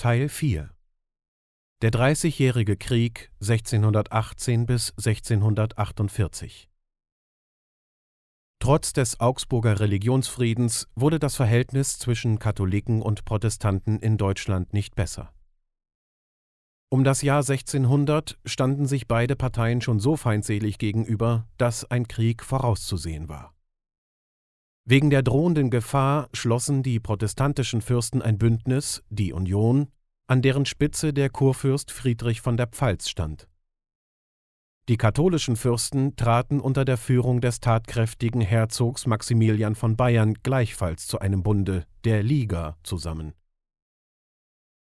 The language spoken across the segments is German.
Teil 4 Der Dreißigjährige Krieg 1618 bis 1648 Trotz des Augsburger Religionsfriedens wurde das Verhältnis zwischen Katholiken und Protestanten in Deutschland nicht besser. Um das Jahr 1600 standen sich beide Parteien schon so feindselig gegenüber, dass ein Krieg vorauszusehen war. Wegen der drohenden Gefahr schlossen die protestantischen Fürsten ein Bündnis, die Union, an deren Spitze der Kurfürst Friedrich von der Pfalz stand. Die katholischen Fürsten traten unter der Führung des tatkräftigen Herzogs Maximilian von Bayern gleichfalls zu einem Bunde, der Liga, zusammen.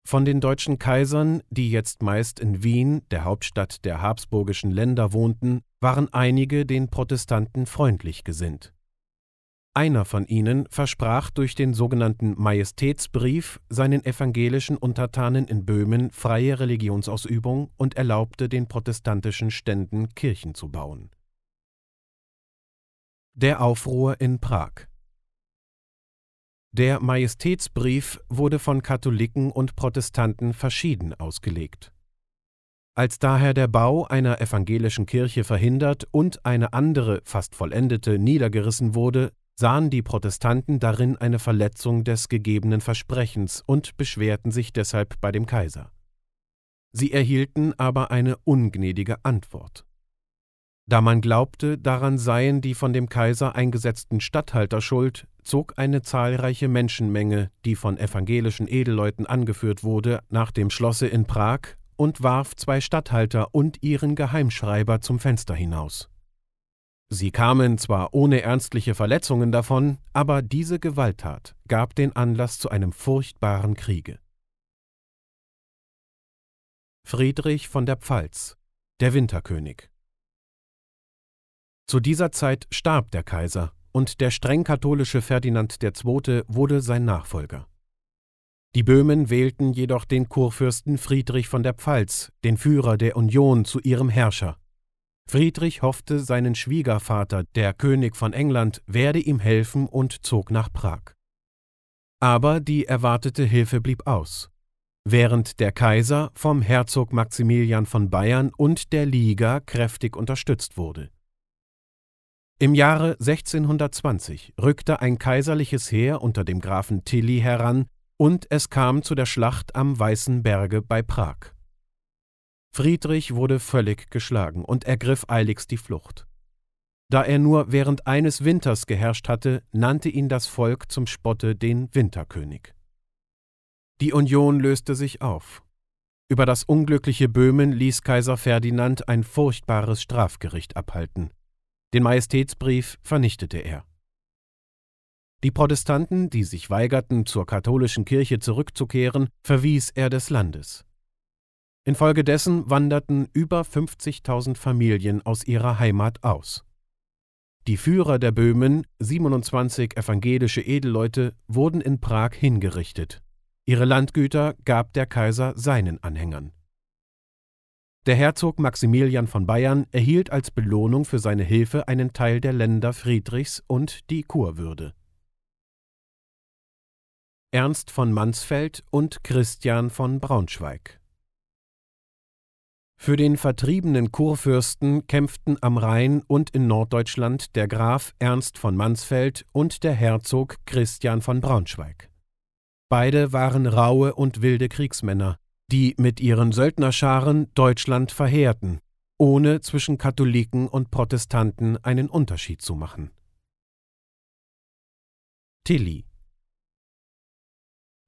Von den deutschen Kaisern, die jetzt meist in Wien, der Hauptstadt der habsburgischen Länder, wohnten, waren einige den Protestanten freundlich gesinnt. Einer von ihnen versprach durch den sogenannten Majestätsbrief seinen evangelischen Untertanen in Böhmen freie Religionsausübung und erlaubte den protestantischen Ständen Kirchen zu bauen. Der Aufruhr in Prag Der Majestätsbrief wurde von Katholiken und Protestanten verschieden ausgelegt. Als daher der Bau einer evangelischen Kirche verhindert und eine andere, fast vollendete, niedergerissen wurde, sahen die Protestanten darin eine Verletzung des gegebenen Versprechens und beschwerten sich deshalb bei dem Kaiser. Sie erhielten aber eine ungnädige Antwort. Da man glaubte, daran seien die von dem Kaiser eingesetzten Statthalter schuld, zog eine zahlreiche Menschenmenge, die von evangelischen Edelleuten angeführt wurde, nach dem Schlosse in Prag und warf zwei Statthalter und ihren Geheimschreiber zum Fenster hinaus. Sie kamen zwar ohne ernstliche Verletzungen davon, aber diese Gewalttat gab den Anlass zu einem furchtbaren Kriege. Friedrich von der Pfalz, der Winterkönig. Zu dieser Zeit starb der Kaiser, und der streng katholische Ferdinand II. wurde sein Nachfolger. Die Böhmen wählten jedoch den Kurfürsten Friedrich von der Pfalz, den Führer der Union, zu ihrem Herrscher, Friedrich hoffte, seinen Schwiegervater, der König von England, werde ihm helfen und zog nach Prag. Aber die erwartete Hilfe blieb aus. Während der Kaiser vom Herzog Maximilian von Bayern und der Liga kräftig unterstützt wurde. Im Jahre 1620 rückte ein kaiserliches Heer unter dem Grafen Tilly heran und es kam zu der Schlacht am Weißen Berge bei Prag. Friedrich wurde völlig geschlagen und ergriff eiligst die Flucht. Da er nur während eines Winters geherrscht hatte, nannte ihn das Volk zum Spotte den Winterkönig. Die Union löste sich auf. Über das unglückliche Böhmen ließ Kaiser Ferdinand ein furchtbares Strafgericht abhalten. Den Majestätsbrief vernichtete er. Die Protestanten, die sich weigerten, zur katholischen Kirche zurückzukehren, verwies er des Landes. Infolgedessen wanderten über 50.000 Familien aus ihrer Heimat aus. Die Führer der Böhmen, 27 evangelische Edelleute, wurden in Prag hingerichtet. Ihre Landgüter gab der Kaiser seinen Anhängern. Der Herzog Maximilian von Bayern erhielt als Belohnung für seine Hilfe einen Teil der Länder Friedrichs und die Kurwürde. Ernst von Mansfeld und Christian von Braunschweig für den vertriebenen Kurfürsten kämpften am Rhein und in Norddeutschland der Graf Ernst von Mansfeld und der Herzog Christian von Braunschweig. Beide waren raue und wilde Kriegsmänner, die mit ihren Söldnerscharen Deutschland verheerten, ohne zwischen Katholiken und Protestanten einen Unterschied zu machen. Tilly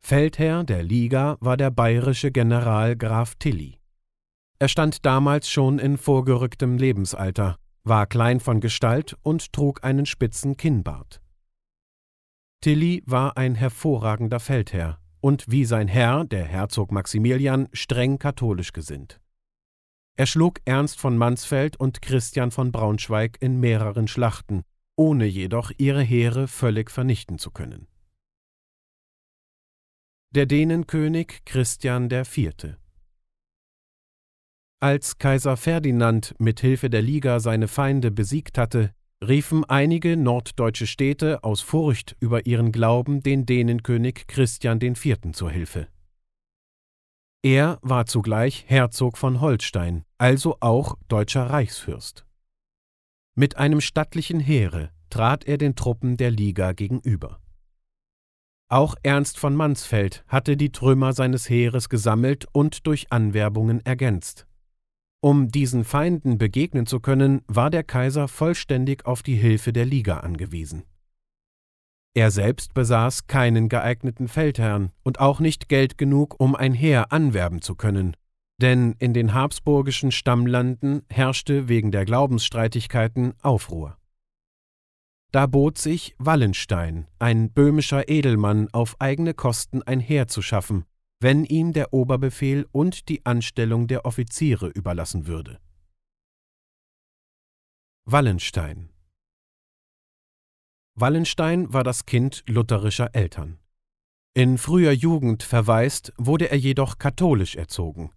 Feldherr der Liga war der bayerische General Graf Tilly. Er stand damals schon in vorgerücktem Lebensalter, war klein von Gestalt und trug einen spitzen Kinnbart. Tilly war ein hervorragender Feldherr und wie sein Herr, der Herzog Maximilian, streng katholisch gesinnt. Er schlug Ernst von Mansfeld und Christian von Braunschweig in mehreren Schlachten, ohne jedoch ihre Heere völlig vernichten zu können. Der Dänenkönig Christian IV. Als Kaiser Ferdinand mit Hilfe der Liga seine Feinde besiegt hatte, riefen einige norddeutsche Städte aus Furcht über ihren Glauben den Dänenkönig Christian IV. zur Hilfe. Er war zugleich Herzog von Holstein, also auch deutscher Reichsfürst. Mit einem stattlichen Heere trat er den Truppen der Liga gegenüber. Auch Ernst von Mansfeld hatte die Trümmer seines Heeres gesammelt und durch Anwerbungen ergänzt. Um diesen Feinden begegnen zu können, war der Kaiser vollständig auf die Hilfe der Liga angewiesen. Er selbst besaß keinen geeigneten Feldherrn und auch nicht Geld genug, um ein Heer anwerben zu können, denn in den habsburgischen Stammlanden herrschte wegen der Glaubensstreitigkeiten Aufruhr. Da bot sich Wallenstein, ein böhmischer Edelmann, auf eigene Kosten ein Heer zu schaffen, wenn ihm der Oberbefehl und die Anstellung der Offiziere überlassen würde. Wallenstein Wallenstein war das Kind lutherischer Eltern. In früher Jugend verwaist, wurde er jedoch katholisch erzogen.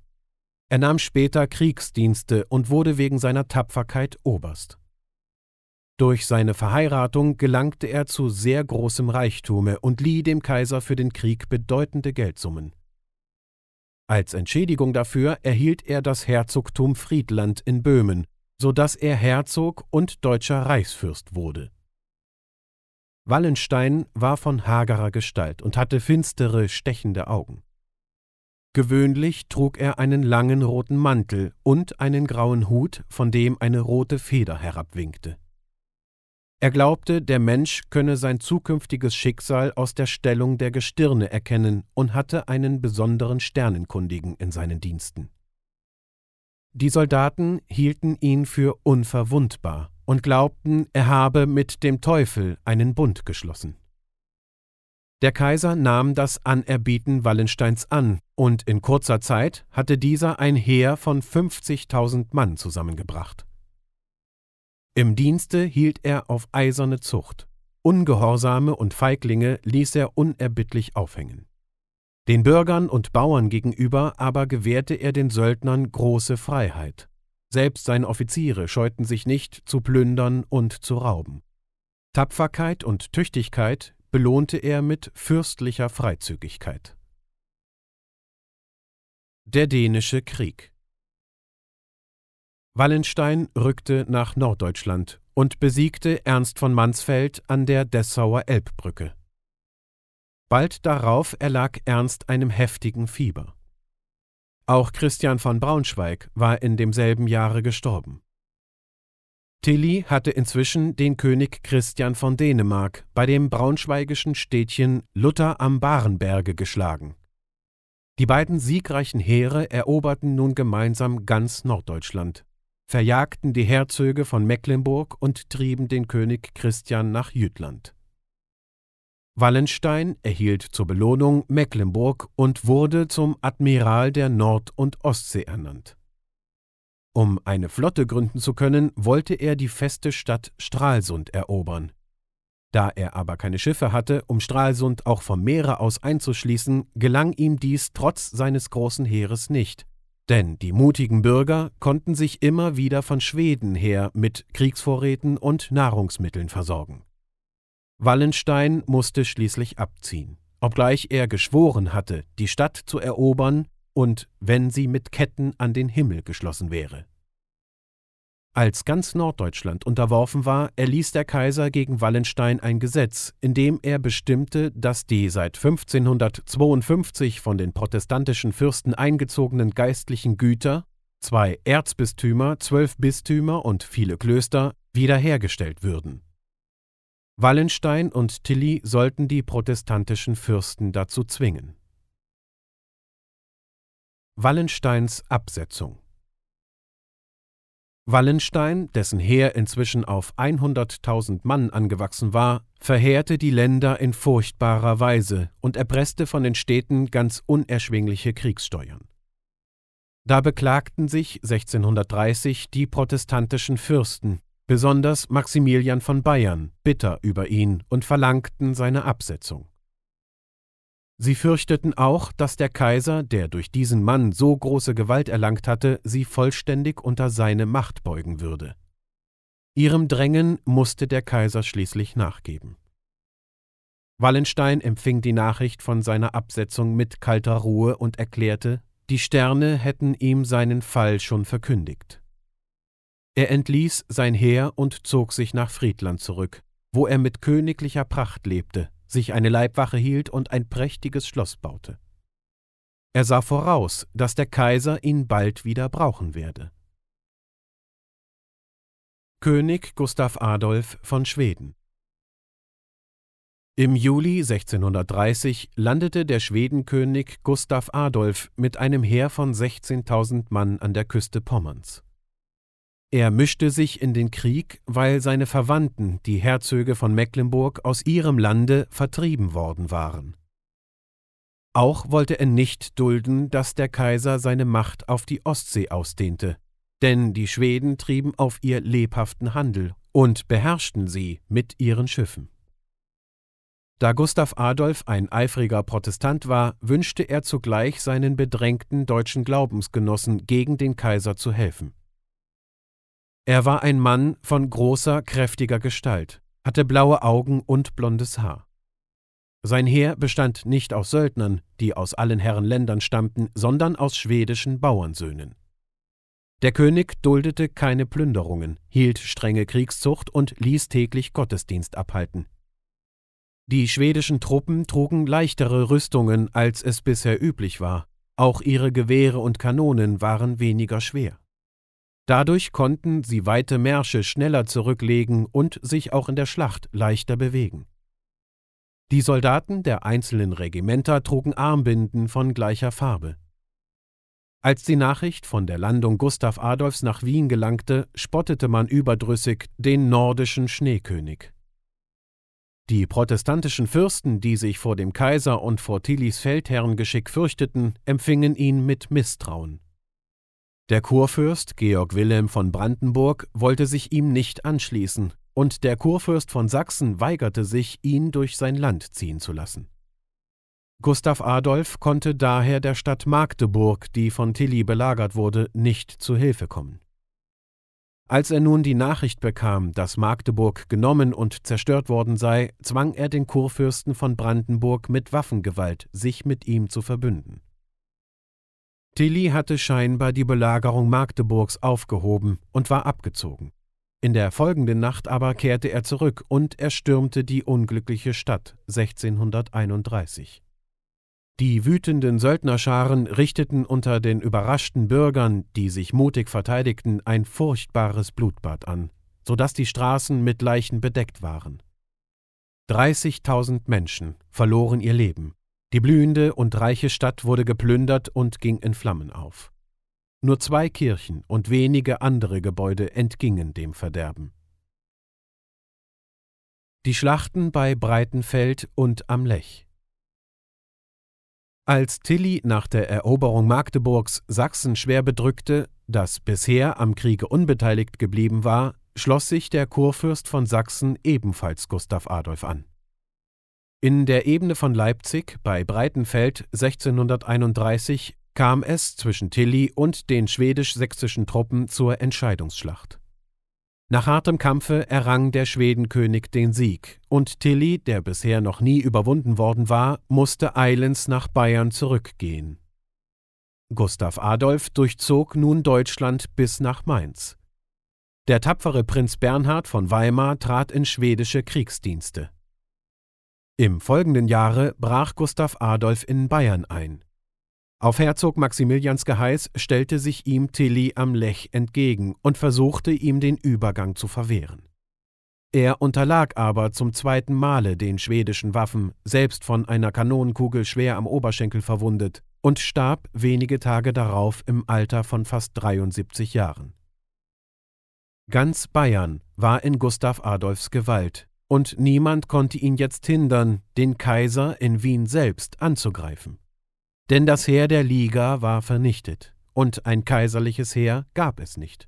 Er nahm später Kriegsdienste und wurde wegen seiner Tapferkeit Oberst. Durch seine Verheiratung gelangte er zu sehr großem Reichtume und lieh dem Kaiser für den Krieg bedeutende Geldsummen. Als Entschädigung dafür erhielt er das Herzogtum Friedland in Böhmen, so dass er Herzog und deutscher Reichsfürst wurde. Wallenstein war von hagerer Gestalt und hatte finstere, stechende Augen. Gewöhnlich trug er einen langen roten Mantel und einen grauen Hut, von dem eine rote Feder herabwinkte. Er glaubte, der Mensch könne sein zukünftiges Schicksal aus der Stellung der Gestirne erkennen und hatte einen besonderen Sternenkundigen in seinen Diensten. Die Soldaten hielten ihn für unverwundbar und glaubten, er habe mit dem Teufel einen Bund geschlossen. Der Kaiser nahm das Anerbieten Wallensteins an, und in kurzer Zeit hatte dieser ein Heer von 50.000 Mann zusammengebracht. Im Dienste hielt er auf eiserne Zucht. Ungehorsame und Feiglinge ließ er unerbittlich aufhängen. Den Bürgern und Bauern gegenüber aber gewährte er den Söldnern große Freiheit. Selbst seine Offiziere scheuten sich nicht zu plündern und zu rauben. Tapferkeit und Tüchtigkeit belohnte er mit fürstlicher Freizügigkeit. Der Dänische Krieg Wallenstein rückte nach Norddeutschland und besiegte Ernst von Mansfeld an der Dessauer Elbbrücke. Bald darauf erlag Ernst einem heftigen Fieber. Auch Christian von Braunschweig war in demselben Jahre gestorben. Tilly hatte inzwischen den König Christian von Dänemark bei dem braunschweigischen Städtchen Luther am Barenberge geschlagen. Die beiden siegreichen Heere eroberten nun gemeinsam ganz Norddeutschland verjagten die Herzöge von Mecklenburg und trieben den König Christian nach Jütland. Wallenstein erhielt zur Belohnung Mecklenburg und wurde zum Admiral der Nord- und Ostsee ernannt. Um eine Flotte gründen zu können, wollte er die feste Stadt Stralsund erobern. Da er aber keine Schiffe hatte, um Stralsund auch vom Meere aus einzuschließen, gelang ihm dies trotz seines großen Heeres nicht, denn die mutigen Bürger konnten sich immer wieder von Schweden her mit Kriegsvorräten und Nahrungsmitteln versorgen. Wallenstein musste schließlich abziehen, obgleich er geschworen hatte, die Stadt zu erobern und wenn sie mit Ketten an den Himmel geschlossen wäre. Als ganz Norddeutschland unterworfen war, erließ der Kaiser gegen Wallenstein ein Gesetz, in dem er bestimmte, dass die seit 1552 von den protestantischen Fürsten eingezogenen geistlichen Güter, zwei Erzbistümer, zwölf Bistümer und viele Klöster, wiederhergestellt würden. Wallenstein und Tilly sollten die protestantischen Fürsten dazu zwingen. Wallensteins Absetzung Wallenstein, dessen Heer inzwischen auf 100.000 Mann angewachsen war, verheerte die Länder in furchtbarer Weise und erpresste von den Städten ganz unerschwingliche Kriegssteuern. Da beklagten sich 1630 die protestantischen Fürsten, besonders Maximilian von Bayern, bitter über ihn und verlangten seine Absetzung. Sie fürchteten auch, dass der Kaiser, der durch diesen Mann so große Gewalt erlangt hatte, sie vollständig unter seine Macht beugen würde. Ihrem Drängen musste der Kaiser schließlich nachgeben. Wallenstein empfing die Nachricht von seiner Absetzung mit kalter Ruhe und erklärte, die Sterne hätten ihm seinen Fall schon verkündigt. Er entließ sein Heer und zog sich nach Friedland zurück, wo er mit königlicher Pracht lebte, sich eine Leibwache hielt und ein prächtiges Schloss baute. Er sah voraus, dass der Kaiser ihn bald wieder brauchen werde. König Gustav Adolf von Schweden Im Juli 1630 landete der Schwedenkönig Gustav Adolf mit einem Heer von 16.000 Mann an der Küste Pommerns. Er mischte sich in den Krieg, weil seine Verwandten, die Herzöge von Mecklenburg, aus ihrem Lande vertrieben worden waren. Auch wollte er nicht dulden, dass der Kaiser seine Macht auf die Ostsee ausdehnte, denn die Schweden trieben auf ihr lebhaften Handel und beherrschten sie mit ihren Schiffen. Da Gustav Adolf ein eifriger Protestant war, wünschte er zugleich seinen bedrängten deutschen Glaubensgenossen gegen den Kaiser zu helfen. Er war ein Mann von großer, kräftiger Gestalt, hatte blaue Augen und blondes Haar. Sein Heer bestand nicht aus Söldnern, die aus allen Herrenländern stammten, sondern aus schwedischen Bauernsöhnen. Der König duldete keine Plünderungen, hielt strenge Kriegszucht und ließ täglich Gottesdienst abhalten. Die schwedischen Truppen trugen leichtere Rüstungen, als es bisher üblich war, auch ihre Gewehre und Kanonen waren weniger schwer. Dadurch konnten sie weite Märsche schneller zurücklegen und sich auch in der Schlacht leichter bewegen. Die Soldaten der einzelnen Regimenter trugen Armbinden von gleicher Farbe. Als die Nachricht von der Landung Gustav Adolfs nach Wien gelangte, spottete man überdrüssig den nordischen Schneekönig. Die protestantischen Fürsten, die sich vor dem Kaiser und vor Tillys Feldherrengeschick fürchteten, empfingen ihn mit Misstrauen. Der Kurfürst Georg Wilhelm von Brandenburg wollte sich ihm nicht anschließen, und der Kurfürst von Sachsen weigerte sich, ihn durch sein Land ziehen zu lassen. Gustav Adolf konnte daher der Stadt Magdeburg, die von Tilly belagert wurde, nicht zu Hilfe kommen. Als er nun die Nachricht bekam, dass Magdeburg genommen und zerstört worden sei, zwang er den Kurfürsten von Brandenburg mit Waffengewalt, sich mit ihm zu verbünden. Tilly hatte scheinbar die Belagerung Magdeburgs aufgehoben und war abgezogen. In der folgenden Nacht aber kehrte er zurück und erstürmte die unglückliche Stadt 1631. Die wütenden Söldnerscharen richteten unter den überraschten Bürgern, die sich mutig verteidigten, ein furchtbares Blutbad an, so dass die Straßen mit Leichen bedeckt waren. 30.000 Menschen verloren ihr Leben, die blühende und reiche Stadt wurde geplündert und ging in Flammen auf. Nur zwei Kirchen und wenige andere Gebäude entgingen dem Verderben. Die Schlachten bei Breitenfeld und am Lech. Als Tilly nach der Eroberung Magdeburgs Sachsen schwer bedrückte, das bisher am Kriege unbeteiligt geblieben war, schloss sich der Kurfürst von Sachsen ebenfalls Gustav Adolf an. In der Ebene von Leipzig bei Breitenfeld 1631 kam es zwischen Tilly und den schwedisch-sächsischen Truppen zur Entscheidungsschlacht. Nach hartem Kampfe errang der Schwedenkönig den Sieg, und Tilly, der bisher noch nie überwunden worden war, musste eilends nach Bayern zurückgehen. Gustav Adolf durchzog nun Deutschland bis nach Mainz. Der tapfere Prinz Bernhard von Weimar trat in schwedische Kriegsdienste. Im folgenden Jahre brach Gustav Adolf in Bayern ein. Auf Herzog Maximilians Geheiß stellte sich ihm Tilly am Lech entgegen und versuchte ihm den Übergang zu verwehren. Er unterlag aber zum zweiten Male den schwedischen Waffen, selbst von einer Kanonenkugel schwer am Oberschenkel verwundet, und starb wenige Tage darauf im Alter von fast 73 Jahren. Ganz Bayern war in Gustav Adolfs Gewalt, und niemand konnte ihn jetzt hindern, den Kaiser in Wien selbst anzugreifen. Denn das Heer der Liga war vernichtet, und ein kaiserliches Heer gab es nicht.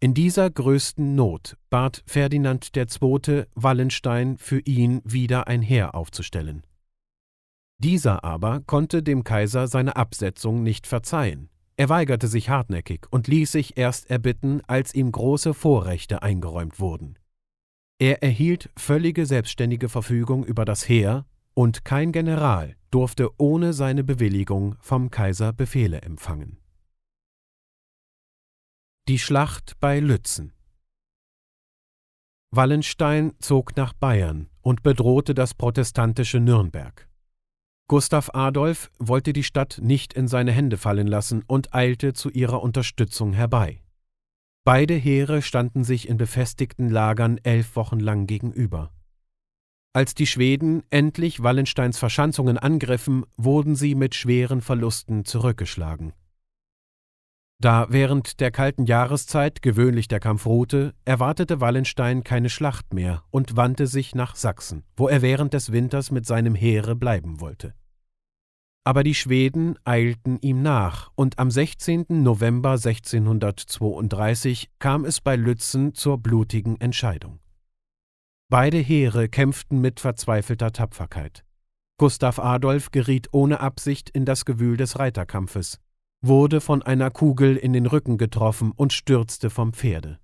In dieser größten Not bat Ferdinand II. Wallenstein für ihn wieder ein Heer aufzustellen. Dieser aber konnte dem Kaiser seine Absetzung nicht verzeihen. Er weigerte sich hartnäckig und ließ sich erst erbitten, als ihm große Vorrechte eingeräumt wurden. Er erhielt völlige selbstständige Verfügung über das Heer, und kein General durfte ohne seine Bewilligung vom Kaiser Befehle empfangen. Die Schlacht bei Lützen Wallenstein zog nach Bayern und bedrohte das protestantische Nürnberg. Gustav Adolf wollte die Stadt nicht in seine Hände fallen lassen und eilte zu ihrer Unterstützung herbei. Beide Heere standen sich in befestigten Lagern elf Wochen lang gegenüber. Als die Schweden endlich Wallensteins Verschanzungen angriffen, wurden sie mit schweren Verlusten zurückgeschlagen. Da während der kalten Jahreszeit gewöhnlich der Kampf ruhte, erwartete Wallenstein keine Schlacht mehr und wandte sich nach Sachsen, wo er während des Winters mit seinem Heere bleiben wollte. Aber die Schweden eilten ihm nach, und am 16. November 1632 kam es bei Lützen zur blutigen Entscheidung. Beide Heere kämpften mit verzweifelter Tapferkeit. Gustav Adolf geriet ohne Absicht in das Gewühl des Reiterkampfes, wurde von einer Kugel in den Rücken getroffen und stürzte vom Pferde.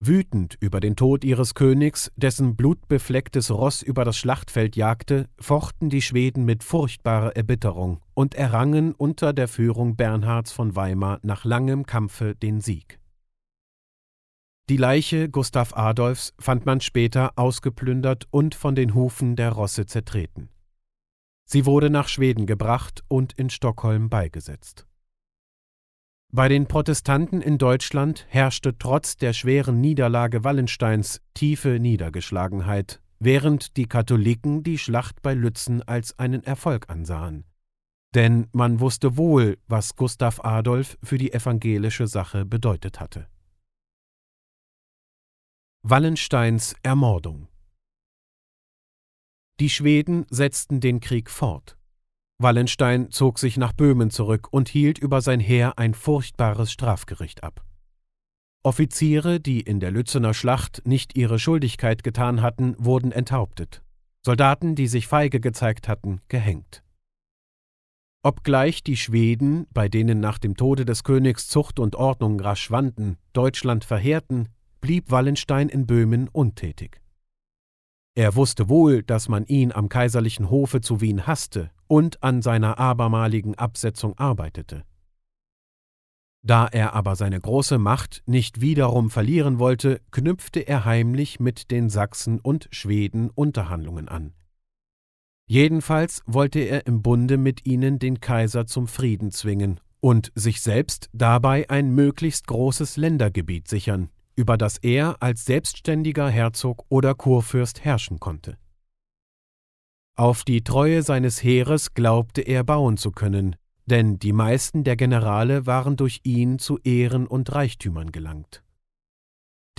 Wütend über den Tod ihres Königs, dessen blutbeflecktes Ross über das Schlachtfeld jagte, fochten die Schweden mit furchtbarer Erbitterung und errangen unter der Führung Bernhards von Weimar nach langem Kampfe den Sieg. Die Leiche Gustav Adolfs fand man später ausgeplündert und von den Hufen der Rosse zertreten. Sie wurde nach Schweden gebracht und in Stockholm beigesetzt. Bei den Protestanten in Deutschland herrschte trotz der schweren Niederlage Wallensteins tiefe Niedergeschlagenheit, während die Katholiken die Schlacht bei Lützen als einen Erfolg ansahen. Denn man wusste wohl, was Gustav Adolf für die evangelische Sache bedeutet hatte. Wallensteins Ermordung Die Schweden setzten den Krieg fort. Wallenstein zog sich nach Böhmen zurück und hielt über sein Heer ein furchtbares Strafgericht ab. Offiziere, die in der Lützener Schlacht nicht ihre Schuldigkeit getan hatten, wurden enthauptet, Soldaten, die sich feige gezeigt hatten, gehängt. Obgleich die Schweden, bei denen nach dem Tode des Königs Zucht und Ordnung rasch schwanden, Deutschland verheerten, blieb Wallenstein in Böhmen untätig. Er wusste wohl, dass man ihn am kaiserlichen Hofe zu Wien hasste und an seiner abermaligen Absetzung arbeitete. Da er aber seine große Macht nicht wiederum verlieren wollte, knüpfte er heimlich mit den Sachsen und Schweden Unterhandlungen an. Jedenfalls wollte er im Bunde mit ihnen den Kaiser zum Frieden zwingen und sich selbst dabei ein möglichst großes Ländergebiet sichern, über das er als selbstständiger Herzog oder Kurfürst herrschen konnte. Auf die Treue seines Heeres glaubte er bauen zu können, denn die meisten der Generale waren durch ihn zu Ehren und Reichtümern gelangt.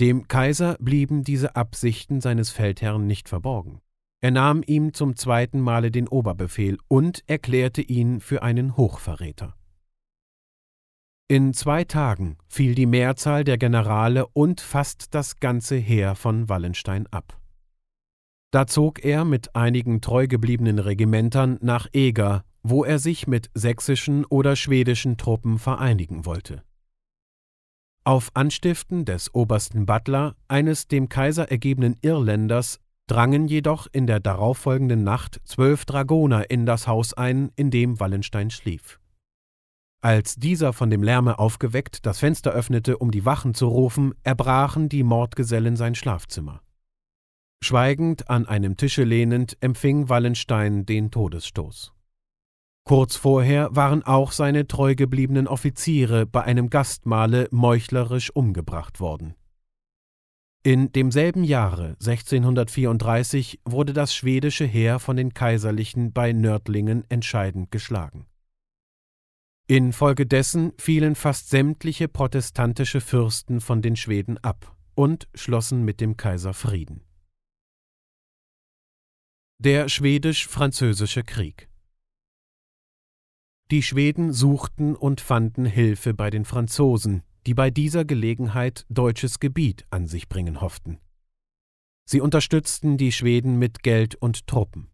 Dem Kaiser blieben diese Absichten seines Feldherrn nicht verborgen. Er nahm ihm zum zweiten Male den Oberbefehl und erklärte ihn für einen Hochverräter. In zwei Tagen fiel die Mehrzahl der Generale und fast das ganze Heer von Wallenstein ab. Da zog er mit einigen treu gebliebenen Regimentern nach Eger, wo er sich mit sächsischen oder schwedischen Truppen vereinigen wollte. Auf Anstiften des obersten Butler, eines dem Kaiser ergebenen Irländers, drangen jedoch in der darauffolgenden Nacht zwölf Dragoner in das Haus ein, in dem Wallenstein schlief. Als dieser von dem Lärme aufgeweckt das Fenster öffnete, um die Wachen zu rufen, erbrachen die Mordgesellen sein Schlafzimmer. Schweigend an einem Tische lehnend empfing Wallenstein den Todesstoß. Kurz vorher waren auch seine treu gebliebenen Offiziere bei einem Gastmahle meuchlerisch umgebracht worden. In demselben Jahre 1634 wurde das schwedische Heer von den Kaiserlichen bei Nördlingen entscheidend geschlagen. Infolgedessen fielen fast sämtliche protestantische Fürsten von den Schweden ab und schlossen mit dem Kaiser Frieden. Der Schwedisch-Französische Krieg Die Schweden suchten und fanden Hilfe bei den Franzosen, die bei dieser Gelegenheit deutsches Gebiet an sich bringen hofften. Sie unterstützten die Schweden mit Geld und Truppen.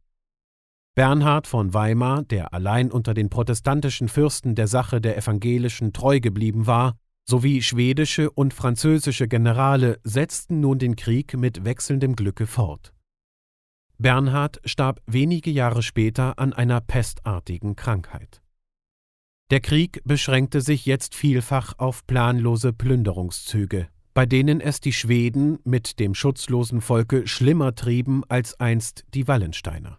Bernhard von Weimar, der allein unter den protestantischen Fürsten der Sache der Evangelischen treu geblieben war, sowie schwedische und französische Generale setzten nun den Krieg mit wechselndem Glücke fort. Bernhard starb wenige Jahre später an einer pestartigen Krankheit. Der Krieg beschränkte sich jetzt vielfach auf planlose Plünderungszüge, bei denen es die Schweden mit dem schutzlosen Volke schlimmer trieben als einst die Wallensteiner.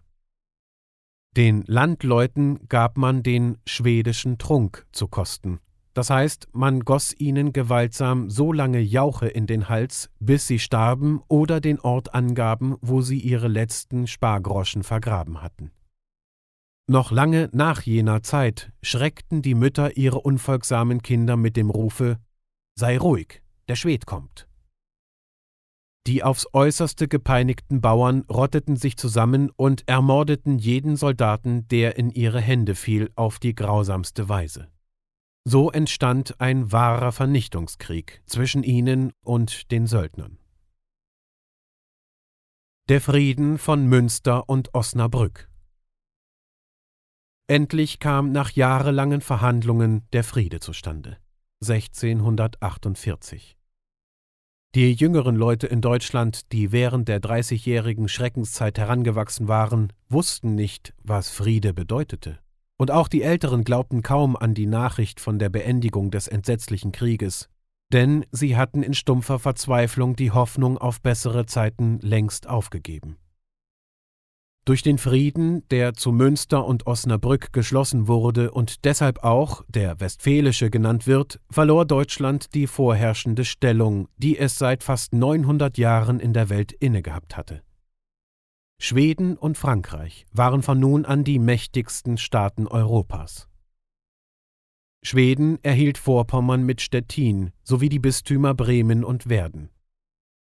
Den Landleuten gab man den schwedischen Trunk zu kosten, das heißt, man goss ihnen gewaltsam so lange Jauche in den Hals, bis sie starben oder den Ort angaben, wo sie ihre letzten Spargroschen vergraben hatten. Noch lange nach jener Zeit schreckten die Mütter ihre unfolgsamen Kinder mit dem Rufe Sei ruhig, der Schwed kommt. Die aufs äußerste gepeinigten Bauern rotteten sich zusammen und ermordeten jeden Soldaten, der in ihre Hände fiel, auf die grausamste Weise. So entstand ein wahrer Vernichtungskrieg zwischen ihnen und den Söldnern. Der Frieden von Münster und Osnabrück Endlich kam nach jahrelangen Verhandlungen der Friede zustande. 1648. Die jüngeren Leute in Deutschland, die während der dreißigjährigen Schreckenszeit herangewachsen waren, wussten nicht, was Friede bedeutete. Und auch die Älteren glaubten kaum an die Nachricht von der Beendigung des entsetzlichen Krieges, denn sie hatten in stumpfer Verzweiflung die Hoffnung auf bessere Zeiten längst aufgegeben. Durch den Frieden, der zu Münster und Osnabrück geschlossen wurde und deshalb auch der Westfälische genannt wird, verlor Deutschland die vorherrschende Stellung, die es seit fast 900 Jahren in der Welt innegehabt hatte. Schweden und Frankreich waren von nun an die mächtigsten Staaten Europas. Schweden erhielt Vorpommern mit Stettin sowie die Bistümer Bremen und Werden.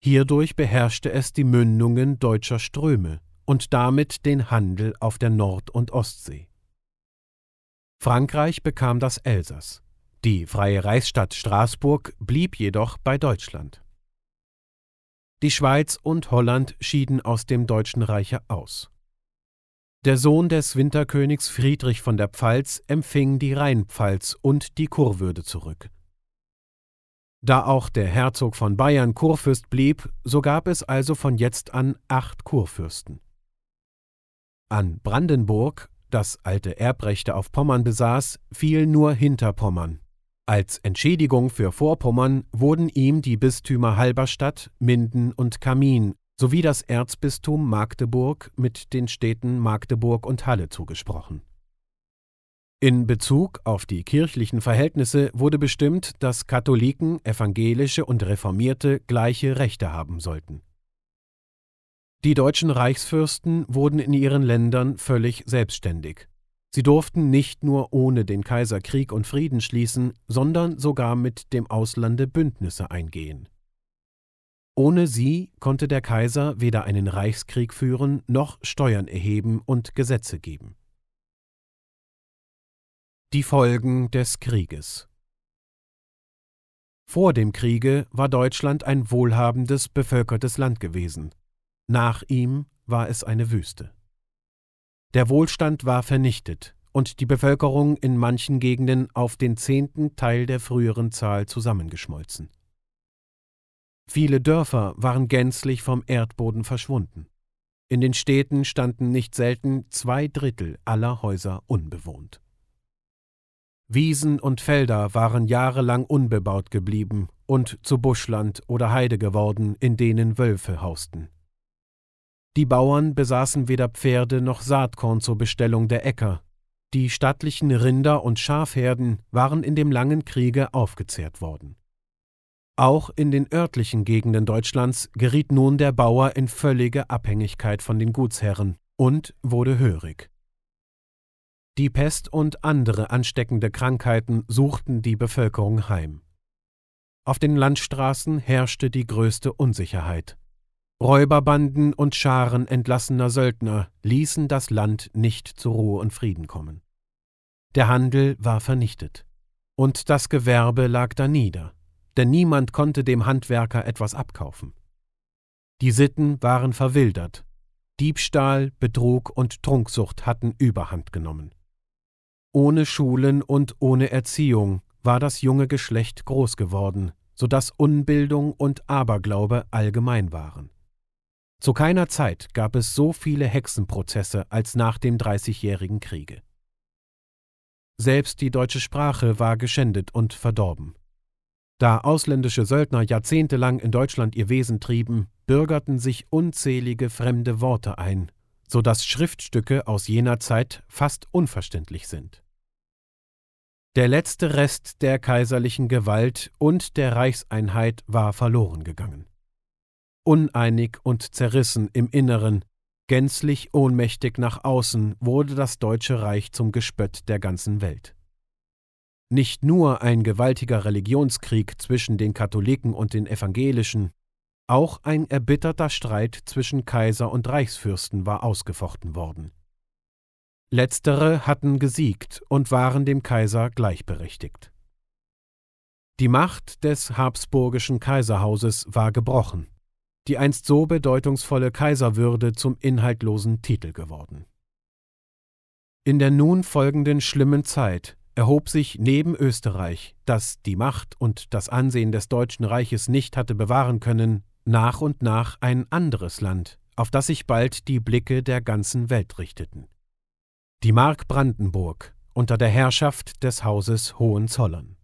Hierdurch beherrschte es die Mündungen deutscher Ströme und damit den Handel auf der Nord- und Ostsee. Frankreich bekam das Elsass. Die freie Reichsstadt Straßburg blieb jedoch bei Deutschland. Die Schweiz und Holland schieden aus dem Deutschen Reiche aus. Der Sohn des Winterkönigs Friedrich von der Pfalz empfing die Rheinpfalz und die Kurwürde zurück. Da auch der Herzog von Bayern Kurfürst blieb, so gab es also von jetzt an acht Kurfürsten. An Brandenburg, das alte Erbrechte auf Pommern besaß, fiel nur Hinterpommern, als Entschädigung für Vorpommern wurden ihm die Bistümer Halberstadt, Minden und Kamin sowie das Erzbistum Magdeburg mit den Städten Magdeburg und Halle zugesprochen. In Bezug auf die kirchlichen Verhältnisse wurde bestimmt, dass Katholiken, Evangelische und Reformierte gleiche Rechte haben sollten. Die deutschen Reichsfürsten wurden in ihren Ländern völlig selbstständig. Sie durften nicht nur ohne den Kaiser Krieg und Frieden schließen, sondern sogar mit dem Auslande Bündnisse eingehen. Ohne sie konnte der Kaiser weder einen Reichskrieg führen noch Steuern erheben und Gesetze geben. Die Folgen des Krieges Vor dem Kriege war Deutschland ein wohlhabendes, bevölkertes Land gewesen. Nach ihm war es eine Wüste. Der Wohlstand war vernichtet und die Bevölkerung in manchen Gegenden auf den zehnten Teil der früheren Zahl zusammengeschmolzen. Viele Dörfer waren gänzlich vom Erdboden verschwunden. In den Städten standen nicht selten zwei Drittel aller Häuser unbewohnt. Wiesen und Felder waren jahrelang unbebaut geblieben und zu Buschland oder Heide geworden, in denen Wölfe hausten. Die Bauern besaßen weder Pferde noch Saatkorn zur Bestellung der Äcker. Die stattlichen Rinder- und Schafherden waren in dem langen Kriege aufgezehrt worden. Auch in den örtlichen Gegenden Deutschlands geriet nun der Bauer in völlige Abhängigkeit von den Gutsherren und wurde hörig. Die Pest und andere ansteckende Krankheiten suchten die Bevölkerung heim. Auf den Landstraßen herrschte die größte Unsicherheit. Räuberbanden und Scharen entlassener Söldner ließen das Land nicht zur Ruhe und Frieden kommen. Der Handel war vernichtet. Und das Gewerbe lag da nieder, denn niemand konnte dem Handwerker etwas abkaufen. Die Sitten waren verwildert. Diebstahl, Betrug und Trunksucht hatten Überhand genommen. Ohne Schulen und ohne Erziehung war das junge Geschlecht groß geworden, so dass Unbildung und Aberglaube allgemein waren. Zu keiner Zeit gab es so viele Hexenprozesse als nach dem Dreißigjährigen Kriege. Selbst die deutsche Sprache war geschändet und verdorben. Da ausländische Söldner jahrzehntelang in Deutschland ihr Wesen trieben, bürgerten sich unzählige fremde Worte ein, so dass Schriftstücke aus jener Zeit fast unverständlich sind. Der letzte Rest der kaiserlichen Gewalt und der Reichseinheit war verloren gegangen. Uneinig und zerrissen im Inneren, gänzlich ohnmächtig nach außen wurde das Deutsche Reich zum Gespött der ganzen Welt. Nicht nur ein gewaltiger Religionskrieg zwischen den Katholiken und den Evangelischen, auch ein erbitterter Streit zwischen Kaiser und Reichsfürsten war ausgefochten worden. Letztere hatten gesiegt und waren dem Kaiser gleichberechtigt. Die Macht des habsburgischen Kaiserhauses war gebrochen, die einst so bedeutungsvolle Kaiserwürde zum inhaltlosen Titel geworden. In der nun folgenden schlimmen Zeit erhob sich neben Österreich, das die Macht und das Ansehen des Deutschen Reiches nicht hatte bewahren können, nach und nach ein anderes Land, auf das sich bald die Blicke der ganzen Welt richteten. Die Mark Brandenburg unter der Herrschaft des Hauses Hohenzollern.